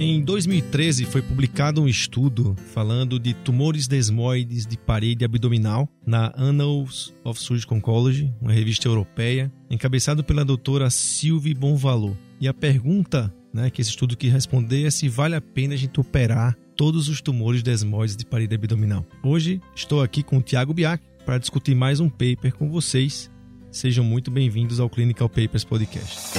Em 2013 foi publicado um estudo falando de tumores desmoides de parede abdominal na Annals of Surgical Oncology, uma revista europeia, encabeçado pela doutora Sylvie Bonvalot. E a pergunta né, que esse estudo quis responder é se vale a pena a gente operar todos os tumores desmoides de parede abdominal. Hoje estou aqui com o Tiago Biak para discutir mais um paper com vocês. Sejam muito bem-vindos ao Clinical Papers Podcast.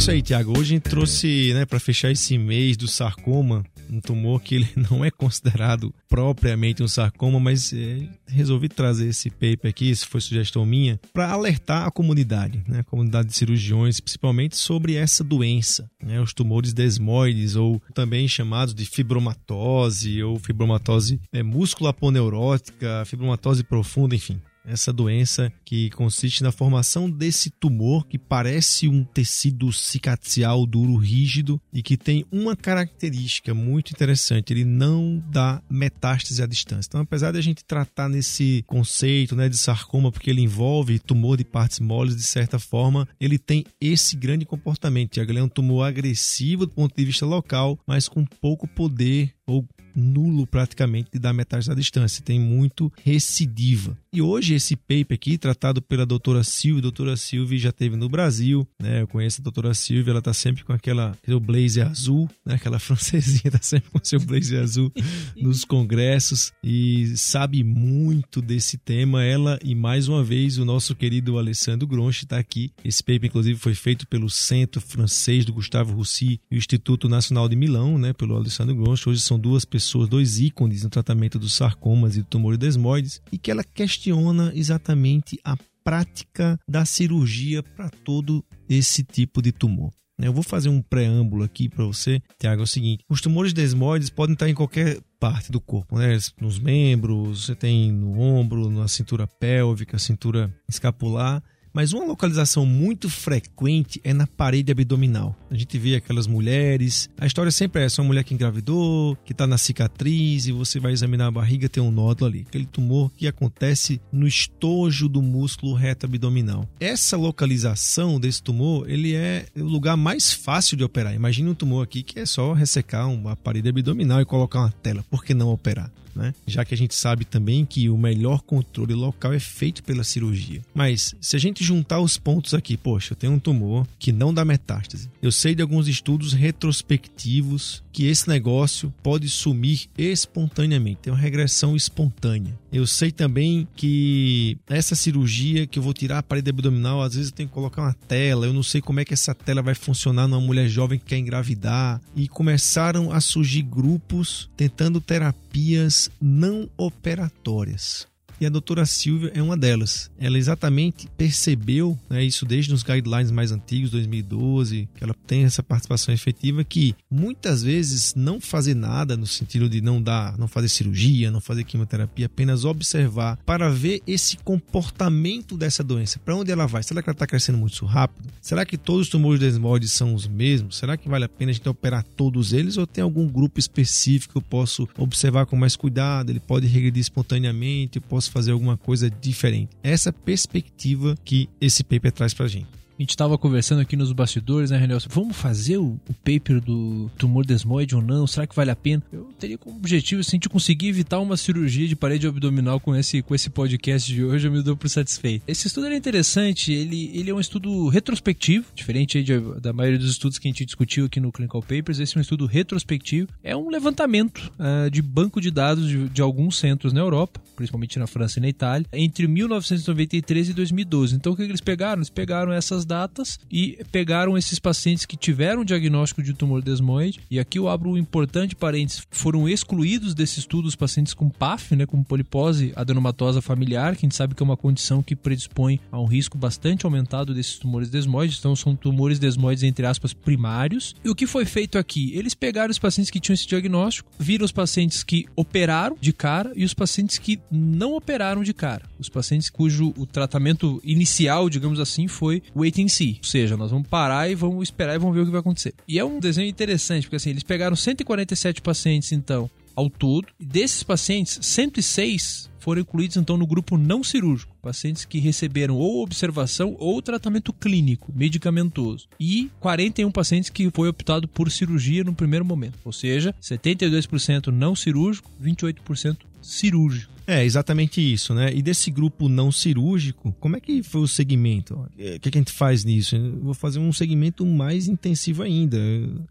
Isso aí, Tiago. Hoje a gente trouxe, né, para fechar esse mês do sarcoma, um tumor que ele não é considerado propriamente um sarcoma, mas é, resolvi trazer esse paper aqui, isso foi sugestão minha, para alertar a comunidade, né, a comunidade de cirurgiões, principalmente sobre essa doença, né, os tumores desmoides, ou também chamados de fibromatose, ou fibromatose é, musculoaponeurótica, fibromatose profunda, enfim essa doença que consiste na formação desse tumor que parece um tecido cicatricial duro, rígido e que tem uma característica muito interessante: ele não dá metástase à distância. Então, apesar de a gente tratar nesse conceito né, de sarcoma, porque ele envolve tumor de partes moles, de certa forma, ele tem esse grande comportamento. Ele é um tumor agressivo do ponto de vista local, mas com pouco poder ou nulo praticamente dar metade à distância, tem muito recidiva. E hoje esse paper aqui, tratado pela doutora Silvia, doutora Silvia já teve no Brasil, né? Eu conheço a doutora Silvia, ela tá sempre com aquela seu blazer azul, né? Aquela francesinha tá sempre com seu blazer azul nos congressos e sabe muito desse tema. Ela e mais uma vez o nosso querido Alessandro Gronchi está aqui. Esse paper inclusive foi feito pelo Centro Francês do Gustavo Roussy e o Instituto Nacional de Milão, né? Pelo Alessandro Gronchi. Hoje são duas pessoas, dois ícones no tratamento dos sarcomas e do tumor desmoides e que ela questiona exatamente a prática da cirurgia para todo esse tipo de tumor. Eu vou fazer um preâmbulo aqui para você, Tiago, é o seguinte: os tumores desmoides podem estar em qualquer parte do corpo, né? Nos membros, você tem no ombro, na cintura pélvica, cintura escapular mas uma localização muito frequente é na parede abdominal. A gente vê aquelas mulheres, a história sempre é essa, uma mulher que engravidou, que está na cicatriz e você vai examinar a barriga, tem um nódulo ali, aquele tumor que acontece no estojo do músculo reto abdominal. Essa localização desse tumor, ele é o lugar mais fácil de operar. Imagine um tumor aqui que é só ressecar uma parede abdominal e colocar uma tela. Por que não operar? né? Já que a gente sabe também que o melhor controle local é feito pela cirurgia. Mas se a gente juntar os pontos aqui, poxa, eu tenho um tumor que não dá metástase. Eu sei de alguns estudos retrospectivos que esse negócio pode sumir espontaneamente, tem uma regressão espontânea. Eu sei também que essa cirurgia que eu vou tirar a parede abdominal, às vezes eu tenho que colocar uma tela, eu não sei como é que essa tela vai funcionar numa mulher jovem que quer engravidar. E começaram a surgir grupos tentando terapias não operatórias. E a doutora Silvia é uma delas. Ela exatamente percebeu, né, isso desde os guidelines mais antigos, 2012, que ela tem essa participação efetiva, que muitas vezes não fazer nada, no sentido de não dar, não fazer cirurgia, não fazer quimioterapia, apenas observar para ver esse comportamento dessa doença. Para onde ela vai? Será que ela está crescendo muito rápido? Será que todos os tumores desmoides são os mesmos? Será que vale a pena a gente operar todos eles ou tem algum grupo específico que eu posso observar com mais cuidado? Ele pode regredir espontaneamente, eu posso fazer alguma coisa diferente. Essa perspectiva que esse paper traz pra gente. A gente estava conversando aqui nos bastidores, né, René? Vamos fazer o, o, paper do tumor desmoide ou não? Será que vale a pena? Eu teria como objetivo, assim, de conseguir evitar uma cirurgia de parede abdominal com esse, com esse podcast de hoje, eu me dou por satisfeito. Esse estudo é interessante, ele, ele é um estudo retrospectivo, diferente de, da maioria dos estudos que a gente discutiu aqui no Clinical Papers, esse é um estudo retrospectivo. É um levantamento uh, de banco de dados de, de alguns centros na Europa, principalmente na França e na Itália, entre 1993 e 2012. Então, o que eles pegaram? Eles pegaram essas datas e pegaram esses pacientes que tiveram diagnóstico de tumor desmoide. E aqui eu abro um importante parênteses: foram excluídos desse estudo os pacientes com PAF, né, com polipose adenomatosa familiar, que a gente sabe que é uma condição que predispõe a um risco bastante aumentado desses tumores desmoides. Então, são tumores desmoides, entre aspas, primários. E o que foi feito aqui? Eles pegaram os pacientes que tinham esse diagnóstico, viram os pacientes que operaram de cara e os pacientes que não operaram de cara. Os pacientes cujo o tratamento inicial, digamos assim, foi o 18 em si. Ou seja, nós vamos parar e vamos esperar e vamos ver o que vai acontecer. E é um desenho interessante, porque assim, eles pegaram 147 pacientes, então, ao todo. Desses pacientes, 106 foram incluídos então no grupo não cirúrgico, pacientes que receberam ou observação ou tratamento clínico medicamentoso, e 41 pacientes que foi optado por cirurgia no primeiro momento, ou seja, 72% não cirúrgico, 28% cirúrgico. É, exatamente isso, né? E desse grupo não cirúrgico, como é que foi o segmento? O que, é que a gente faz nisso? Eu vou fazer um segmento mais intensivo ainda.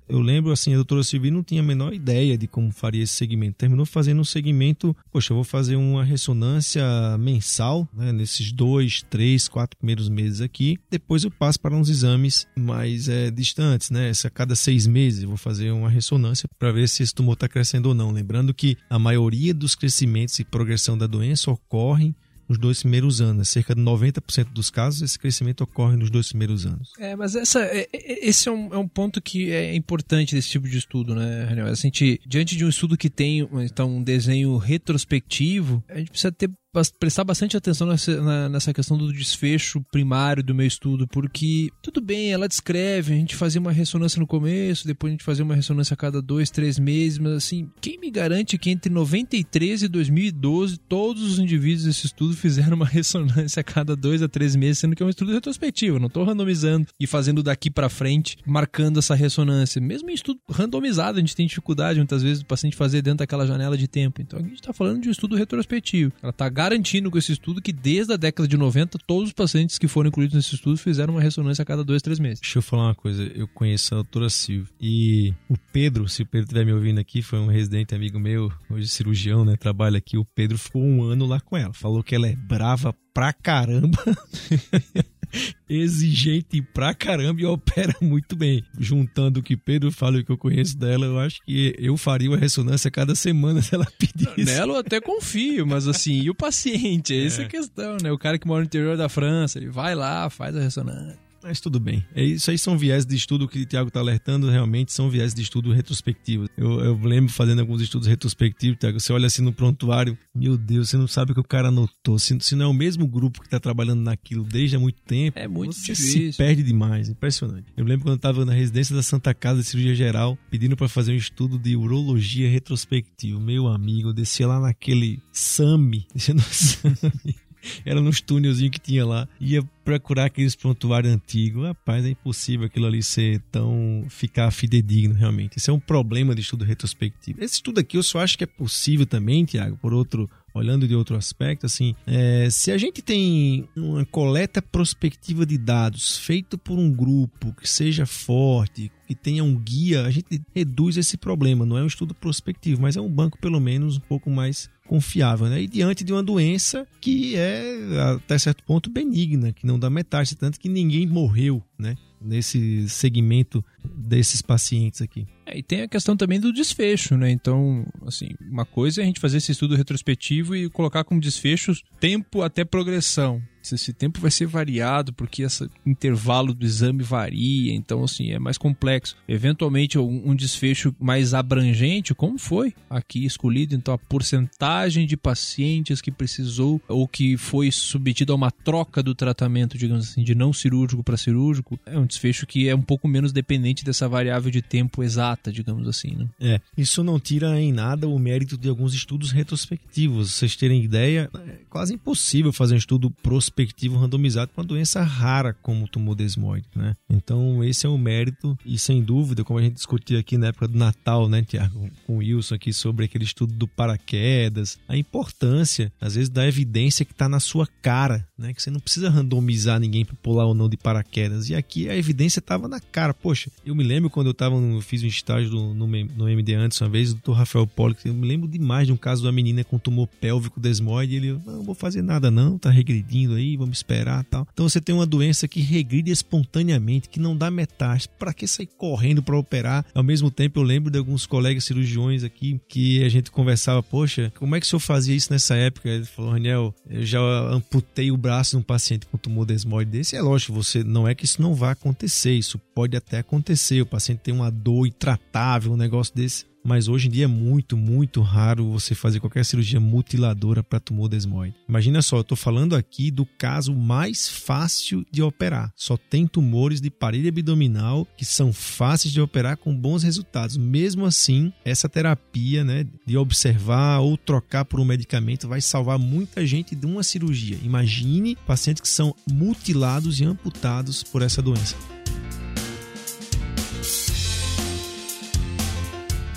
Eu lembro, assim, a doutora Silvia não tinha a menor ideia de como faria esse segmento. Terminou fazendo um segmento, poxa, eu vou fazer uma ressonância mensal, né? Nesses dois, três, quatro primeiros meses aqui. Depois eu passo para uns exames mais é, distantes, né? Essa, a cada seis meses eu vou fazer uma ressonância para ver se esse tumor está crescendo ou não. Lembrando que a maioria dos crescimentos e progressão da doença ocorre nos dois primeiros anos. Cerca de 90% dos casos, esse crescimento ocorre nos dois primeiros anos. É, mas essa, é, é, esse é um, é um ponto que é importante desse tipo de estudo, né, Raniel? A gente, diante de um estudo que tem então, um desenho retrospectivo, a gente precisa ter prestar bastante atenção nessa, nessa questão do desfecho primário do meu estudo, porque tudo bem, ela descreve, a gente fazia uma ressonância no começo, depois a gente fazia uma ressonância a cada dois, três meses, mas assim, quem me garante que entre 93 e 2012 todos os indivíduos desse estudo fizeram uma ressonância a cada dois a três meses, sendo que é um estudo retrospectivo, não estou randomizando e fazendo daqui para frente, marcando essa ressonância. Mesmo em estudo randomizado, a gente tem dificuldade muitas vezes do paciente fazer dentro daquela janela de tempo. Então a gente está falando de um estudo retrospectivo. Ela está garantindo com esse estudo que desde a década de 90, todos os pacientes que foram incluídos nesse estudo fizeram uma ressonância a cada dois, três meses. Deixa eu falar uma coisa, eu conheço a doutora Silvia e o Pedro, se o Pedro estiver me ouvindo aqui, foi um residente amigo meu, hoje cirurgião, né, trabalha aqui, o Pedro ficou um ano lá com ela, falou que ela é brava pra caramba. exigente pra caramba e opera muito bem. Juntando o que Pedro fala e o que eu conheço dela, eu acho que eu faria uma ressonância cada semana se ela pedisse. Nela eu até confio, mas assim, e o paciente? Essa é. é a questão, né? O cara que mora no interior da França, ele vai lá, faz a ressonância. Mas tudo bem. É isso aí são viés de estudo que o Tiago está alertando, realmente são viés de estudo retrospectivos. Eu, eu lembro fazendo alguns estudos retrospectivos, Tiago, você olha assim no prontuário, meu Deus, você não sabe o que o cara anotou. Se, se não é o mesmo grupo que está trabalhando naquilo desde há muito tempo, é muito você difícil. se perde demais. Impressionante. Eu lembro quando eu estava na residência da Santa Casa de Cirurgia Geral, pedindo para fazer um estudo de urologia retrospectivo. Meu amigo, eu descia lá naquele SAMI, descia no SAMI. Era nos túnelzinhos que tinha lá. Ia procurar aqueles prontuários antigos. Rapaz, é impossível aquilo ali ser tão. ficar fidedigno, realmente. Isso é um problema de estudo retrospectivo. Esse estudo aqui eu só acho que é possível também, Tiago, por outro olhando de outro aspecto, assim, é, se a gente tem uma coleta prospectiva de dados feito por um grupo que seja forte, que tenha um guia, a gente reduz esse problema. Não é um estudo prospectivo, mas é um banco pelo menos um pouco mais confiável, né? E diante de uma doença que é até certo ponto benigna, que não dá metade, tanto que ninguém morreu, né? Nesse segmento desses pacientes aqui. É, e tem a questão também do desfecho, né? Então, assim, uma coisa é a gente fazer esse estudo retrospectivo e colocar como desfecho tempo até progressão se esse tempo vai ser variado porque esse intervalo do exame varia, então assim é mais complexo. Eventualmente um, desfecho mais abrangente, como foi aqui escolhido, então a porcentagem de pacientes que precisou ou que foi submetido a uma troca do tratamento, digamos assim, de não cirúrgico para cirúrgico, é um desfecho que é um pouco menos dependente dessa variável de tempo exata, digamos assim, né? É, isso não tira em nada o mérito de alguns estudos retrospectivos. Vocês terem ideia, é quase impossível fazer um estudo prospectivo randomizado para uma doença rara como o tumor desmoide, né? Então esse é o mérito e sem dúvida, como a gente discutiu aqui na época do Natal, né, Tiago, com o Wilson aqui sobre aquele estudo do paraquedas, a importância às vezes da evidência que está na sua cara, né? Que você não precisa randomizar ninguém para pular ou não de paraquedas. E aqui a evidência estava na cara. Poxa, eu me lembro quando eu tava no, fiz um estágio do, no, no MD antes uma vez, o Dr. Rafael Pollock, eu me lembro demais de um caso uma menina com tumor pélvico desmoide, ele, não, não vou fazer nada não, tá regredindo aí, vamos esperar tal. Então você tem uma doença que regride espontaneamente, que não dá metástase. Para que sair correndo para operar? Ao mesmo tempo, eu lembro de alguns colegas cirurgiões aqui que a gente conversava, poxa, como é que o senhor fazia isso nessa época? Ele falou, Raniel, eu já amputei o braço de um paciente com tumor desmoide desse. É lógico, você não é que isso não vá acontecer, isso pode até acontecer. O paciente tem uma dor intratável, um negócio desse mas hoje em dia é muito, muito raro você fazer qualquer cirurgia mutiladora para tumor desmoide. Imagina só, eu estou falando aqui do caso mais fácil de operar. Só tem tumores de parede abdominal que são fáceis de operar com bons resultados. Mesmo assim, essa terapia, né, de observar ou trocar por um medicamento vai salvar muita gente de uma cirurgia. Imagine pacientes que são mutilados e amputados por essa doença.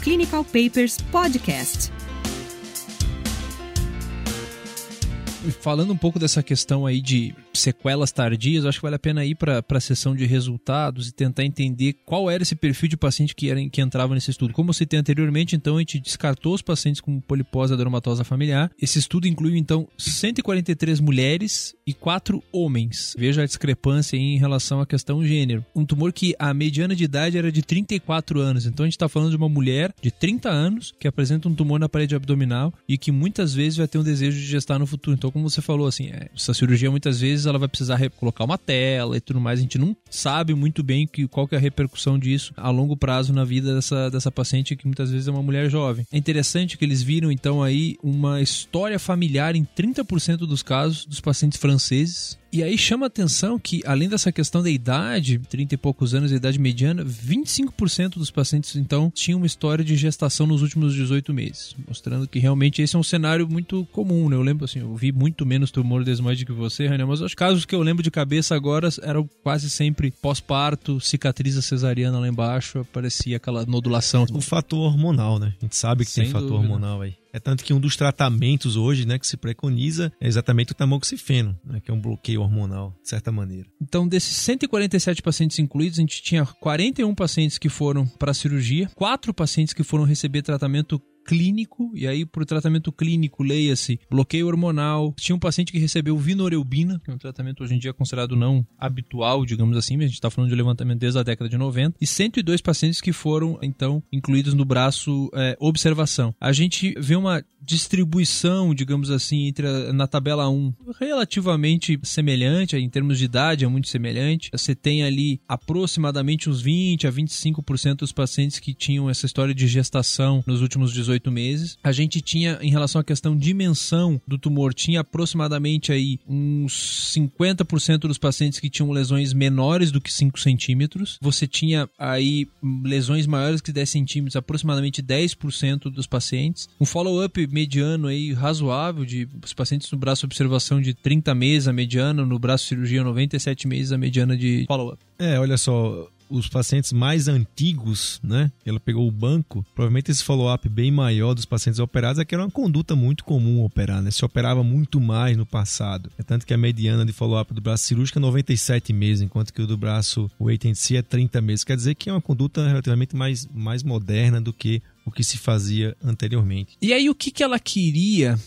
Clinical Papers Podcast. Falando um pouco dessa questão aí de sequelas tardias, acho que vale a pena ir para a sessão de resultados e tentar entender qual era esse perfil de paciente que, era, que entrava nesse estudo. Como eu citei anteriormente, então a gente descartou os pacientes com polipose aderomatosa familiar. Esse estudo incluiu então 143 mulheres e 4 homens. Veja a discrepância em relação à questão gênero. Um tumor que a mediana de idade era de 34 anos. Então a gente está falando de uma mulher de 30 anos que apresenta um tumor na parede abdominal e que muitas vezes vai ter um desejo de gestar no futuro. Então, como você falou, assim, é, essa cirurgia muitas vezes ela vai precisar colocar uma tela e tudo mais. A gente não sabe muito bem que, qual que é a repercussão disso a longo prazo na vida dessa, dessa paciente, que muitas vezes é uma mulher jovem. É interessante que eles viram, então, aí uma história familiar em 30% dos casos dos pacientes franceses e aí chama a atenção que, além dessa questão da idade, 30 e poucos anos, a idade mediana, 25% dos pacientes, então, tinham uma história de gestação nos últimos 18 meses. Mostrando que realmente esse é um cenário muito comum, né? Eu lembro, assim, eu vi muito menos tumor desmoide que você, René, mas os casos que eu lembro de cabeça agora eram quase sempre pós-parto, cicatriz cesariana lá embaixo, aparecia aquela nodulação. O fator hormonal, né? A gente sabe que Sem tem fator dúvida. hormonal aí. É tanto que um dos tratamentos hoje, né, que se preconiza é exatamente o tamoxifeno, né, que é um bloqueio hormonal, de certa maneira. Então, desses 147 pacientes incluídos, a gente tinha 41 pacientes que foram para a cirurgia, 4 pacientes que foram receber tratamento clínico, e aí para o tratamento clínico, leia-se bloqueio hormonal. Tinha um paciente que recebeu vinoreubina, que é um tratamento hoje em dia considerado não habitual, digamos assim, mas a gente está falando de levantamento desde a década de 90, e 102 pacientes que foram, então, incluídos no braço é, observação. A gente vê uma distribuição, digamos assim, entre a, na tabela 1 relativamente semelhante, em termos de idade é muito semelhante. Você tem ali aproximadamente uns 20 a 25% dos pacientes que tinham essa história de gestação nos últimos 18 meses. A gente tinha, em relação à questão dimensão do tumor, tinha aproximadamente aí uns 50% dos pacientes que tinham lesões menores do que 5 centímetros. Você tinha aí lesões maiores que 10 centímetros, aproximadamente 10% dos pacientes. Um follow-up mediano aí razoável de os pacientes no braço observação de 30 meses a mediana, no braço cirurgia 97 meses a mediana de follow-up. É, olha só, os pacientes mais antigos, né? Ela pegou o banco, provavelmente esse follow-up bem maior dos pacientes operados é que era uma conduta muito comum operar, né? Se operava muito mais no passado. É tanto que a mediana de follow-up do braço cirúrgico é 97 meses, enquanto que o do braço wait and see é 30 meses. Quer dizer que é uma conduta relativamente mais, mais moderna do que o que se fazia anteriormente. E aí, o que, que ela queria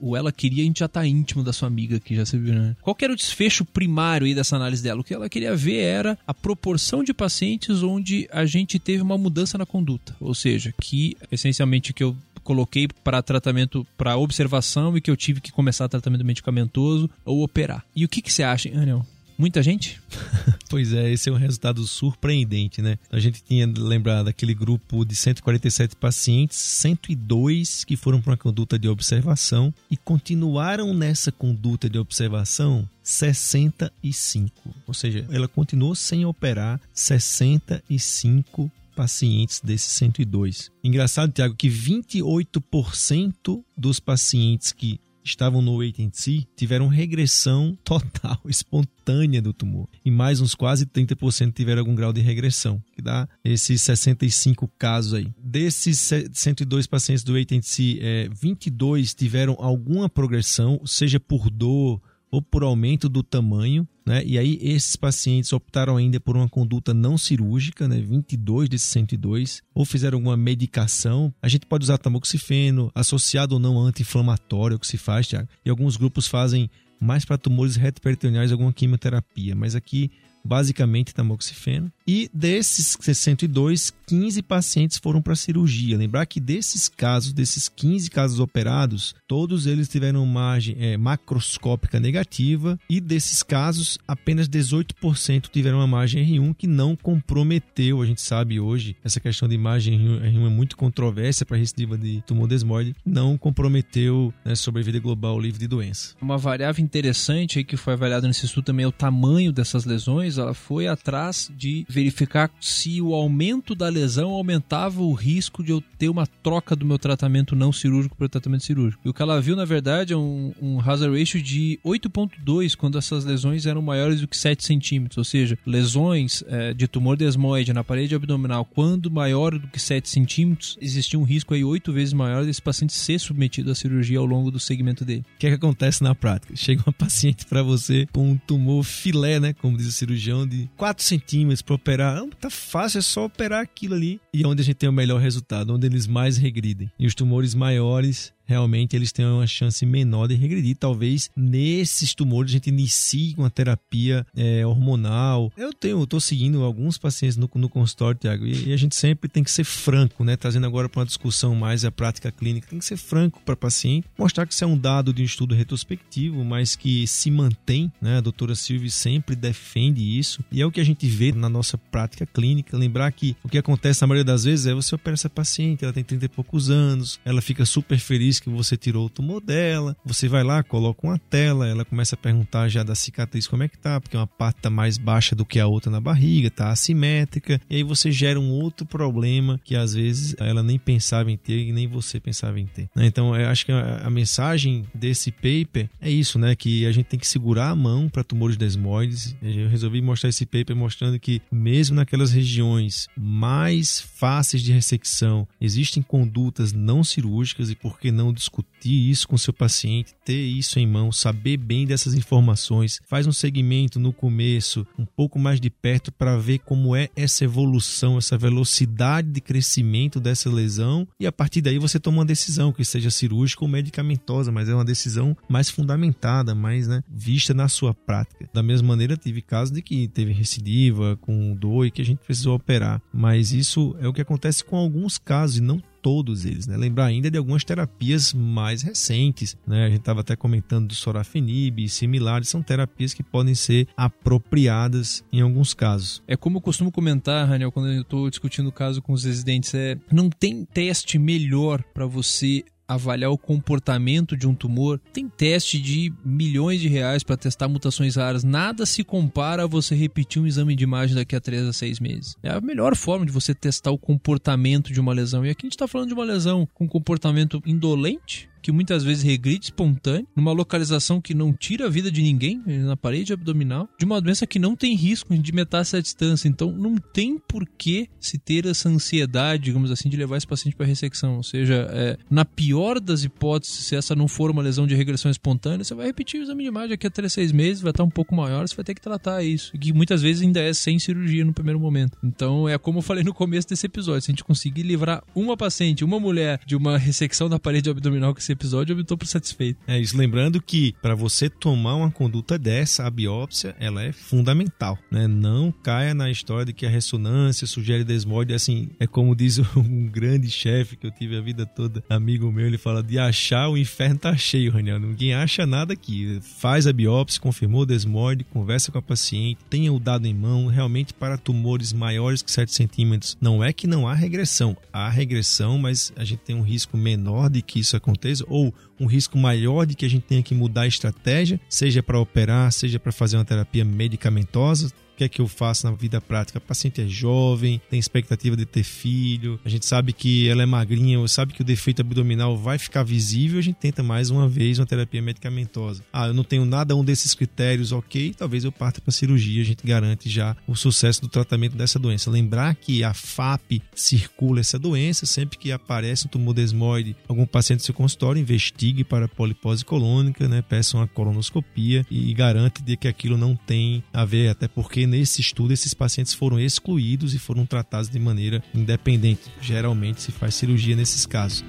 o ela queria, a gente já tá íntimo da sua amiga aqui, já se viu, né? Qual era o desfecho primário aí dessa análise dela? O que ela queria ver era a proporção de pacientes onde a gente teve uma mudança na conduta. Ou seja, que essencialmente que eu coloquei para tratamento para observação e que eu tive que começar tratamento medicamentoso ou operar. E o que, que você acha, Anel? Muita gente? pois é, esse é um resultado surpreendente, né? A gente tinha lembrado daquele grupo de 147 pacientes, 102 que foram para uma conduta de observação e continuaram nessa conduta de observação 65. Ou seja, ela continuou sem operar 65 pacientes desses 102. Engraçado, Tiago, que 28% dos pacientes que estavam no wait and see tiveram regressão total, espontânea do tumor. E mais uns quase 30% tiveram algum grau de regressão, que dá esses 65 casos aí. Desses 102 pacientes do wait and see, é, 22 tiveram alguma progressão, seja por dor, ou por aumento do tamanho, né? E aí esses pacientes optaram ainda por uma conduta não cirúrgica, né? 22 desses 102, ou fizeram alguma medicação. A gente pode usar tamoxifeno, associado ou não anti-inflamatório, que se faz, Thiago. E alguns grupos fazem mas para tumores retroperitoneais alguma quimioterapia. Mas aqui basicamente tamoxifeno. E desses 62, 15 pacientes foram para cirurgia. Lembrar que desses casos, desses 15 casos operados, todos eles tiveram margem é, macroscópica negativa e desses casos, apenas 18% tiveram uma margem R1 que não comprometeu. A gente sabe hoje, essa questão de margem R1 é muito controversa para recidiva de tumor desmoide, não comprometeu né, sobrevida global livre de doença. Uma variável interessante aí que foi avaliada nesse estudo também é o tamanho dessas lesões. Ela foi atrás de verificar se o aumento da lesão aumentava o risco de eu ter uma troca do meu tratamento não cirúrgico para o tratamento cirúrgico. E o que ela viu, na verdade, é um, um hazard ratio de 8,2 quando essas lesões eram maiores do que 7 centímetros. Ou seja, lesões é, de tumor desmoide na parede abdominal, quando maior do que 7 centímetros, existia um risco aí 8 vezes maior desse paciente ser submetido à cirurgia ao longo do segmento dele. O que, é que acontece na prática? Chega uma paciente para você com um tumor filé, né? Como diz o cirurgião, de 4 centímetros para operar. Não, tá fácil, é só operar aquilo ali. E é onde a gente tem o melhor resultado, onde eles mais regridem. E os tumores maiores realmente eles têm uma chance menor de regredir. Talvez nesses tumores a gente inicie uma terapia é, hormonal. Eu tenho, estou seguindo alguns pacientes no, no consultório, Tiago, e, e, a gente sempre tem que ser franco, né? Trazendo agora para uma discussão mais a prática clínica, tem que ser franco para paciente, mostrar que isso é um dado de um estudo retrospectivo, mas que se mantém, né? A doutora Silvia sempre defende isso, e é o que a gente vê na nossa prática clínica. Lembrar que o que acontece na maioria das vezes é você opera essa paciente, ela tem 30 e poucos anos, ela fica super feliz que você tirou o tumor dela, você vai lá, coloca uma tela, ela começa a perguntar já da cicatriz como é que tá, porque uma parte tá mais baixa do que a outra na barriga, tá assimétrica, e aí você gera um outro problema que às vezes ela nem pensava em ter e nem você pensava em ter. Né? Então, eu acho que a, a, mensagem desse paper é isso, né, que a gente tem que segurar a mão para tumores desmoides. Eu resolvi mostrar esse paper mostrando que mesmo naquelas regiões mais fáceis de ressecção, existem condutas não cirúrgicas e por que não discutir isso com seu paciente, ter isso em mão, saber bem dessas informações, faz um segmento no começo, um pouco mais de perto para ver como é essa evolução, essa velocidade de crescimento dessa lesão. E a partir daí você toma uma decisão que seja cirúrgica ou medicamentosa, mas é uma decisão mais fundamentada, mais né, vista na sua prática. Da mesma maneira, tive casos de que teve recidiva com dor e que a gente precisou operar, mas isso é o que acontece com alguns casos e não todos eles, né? Lembrar ainda de algumas terapias mais recentes, né? A gente estava até comentando do sorafenib e similares, são terapias que podem ser apropriadas em alguns casos. É como eu costumo comentar, Raniel, quando eu estou discutindo o caso com os residentes, é não tem teste melhor para você avaliar o comportamento de um tumor. Tem teste de milhões de reais para testar mutações raras. Nada se compara a você repetir um exame de imagem daqui a 3 a 6 meses. É a melhor forma de você testar o comportamento de uma lesão. E aqui a gente está falando de uma lesão com comportamento indolente, que muitas vezes regride espontâneo, numa localização que não tira a vida de ninguém, na parede abdominal, de uma doença que não tem risco de metástase à distância. Então, não tem por que se ter essa ansiedade, digamos assim, de levar esse paciente para ressecção. Ou seja, é, na pior das hipóteses, se essa não for uma lesão de regressão espontânea, você vai repetir o exame de imagem daqui a 3, 6 meses, vai estar um pouco maior, você vai ter que tratar isso. E que muitas vezes ainda é sem cirurgia no primeiro momento. Então, é como eu falei no começo desse episódio: se a gente conseguir livrar uma paciente, uma mulher, de uma ressecção da parede abdominal que esse episódio, eu me estou satisfeito. É isso. Lembrando que para você tomar uma conduta dessa, a biópsia, ela é fundamental, né? Não caia na história de que a ressonância sugere desmode. Assim, é como diz um grande chefe que eu tive a vida toda, amigo meu, ele fala de achar o inferno tá cheio, Raniel. Ninguém acha nada aqui. Faz a biópsia, confirmou o desmode, conversa com a paciente, tenha o dado em mão. Realmente, para tumores maiores que 7 centímetros, não é que não há regressão. Há regressão, mas a gente tem um risco menor de que isso aconteça ou um risco maior de que a gente tenha que mudar a estratégia, seja para operar, seja para fazer uma terapia medicamentosa que é que eu faço na vida prática? A paciente é jovem, tem expectativa de ter filho, a gente sabe que ela é magrinha, sabe que o defeito abdominal vai ficar visível, a gente tenta mais uma vez uma terapia medicamentosa. Ah, eu não tenho nada um desses critérios, ok, talvez eu parta para cirurgia, a gente garante já o sucesso do tratamento dessa doença. Lembrar que a FAP circula essa doença, sempre que aparece um tumor desmoide, algum paciente do seu consultório, investigue para polipose colônica, né, peça uma colonoscopia e garante de que aquilo não tem a ver, até porque nesse estudo esses pacientes foram excluídos e foram tratados de maneira independente. Geralmente se faz cirurgia nesses casos.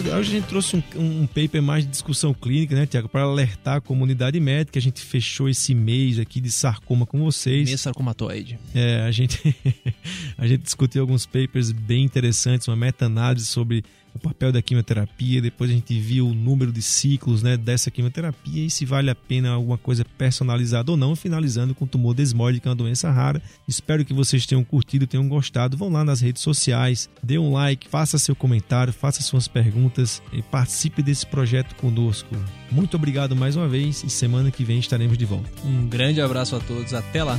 Hoje a gente trouxe um, um, paper mais de discussão clínica, né, Tiago, para alertar a comunidade médica. A gente fechou esse mês aqui de sarcoma com vocês. Mês sarcomatoide. É, a gente, a gente discutiu alguns papers bem interessantes, uma meta-análise sobre o papel da quimioterapia, depois a gente viu o número de ciclos né, dessa quimioterapia e se vale a pena alguma coisa personalizada ou não, finalizando com tumor desmoide, que é uma doença rara. Espero que vocês tenham curtido, tenham gostado. Vão lá nas redes sociais, dê um like, faça seu comentário, faça suas perguntas e participe desse projeto conosco. Muito obrigado mais uma vez e semana que vem estaremos de volta. Um grande abraço a todos, até lá!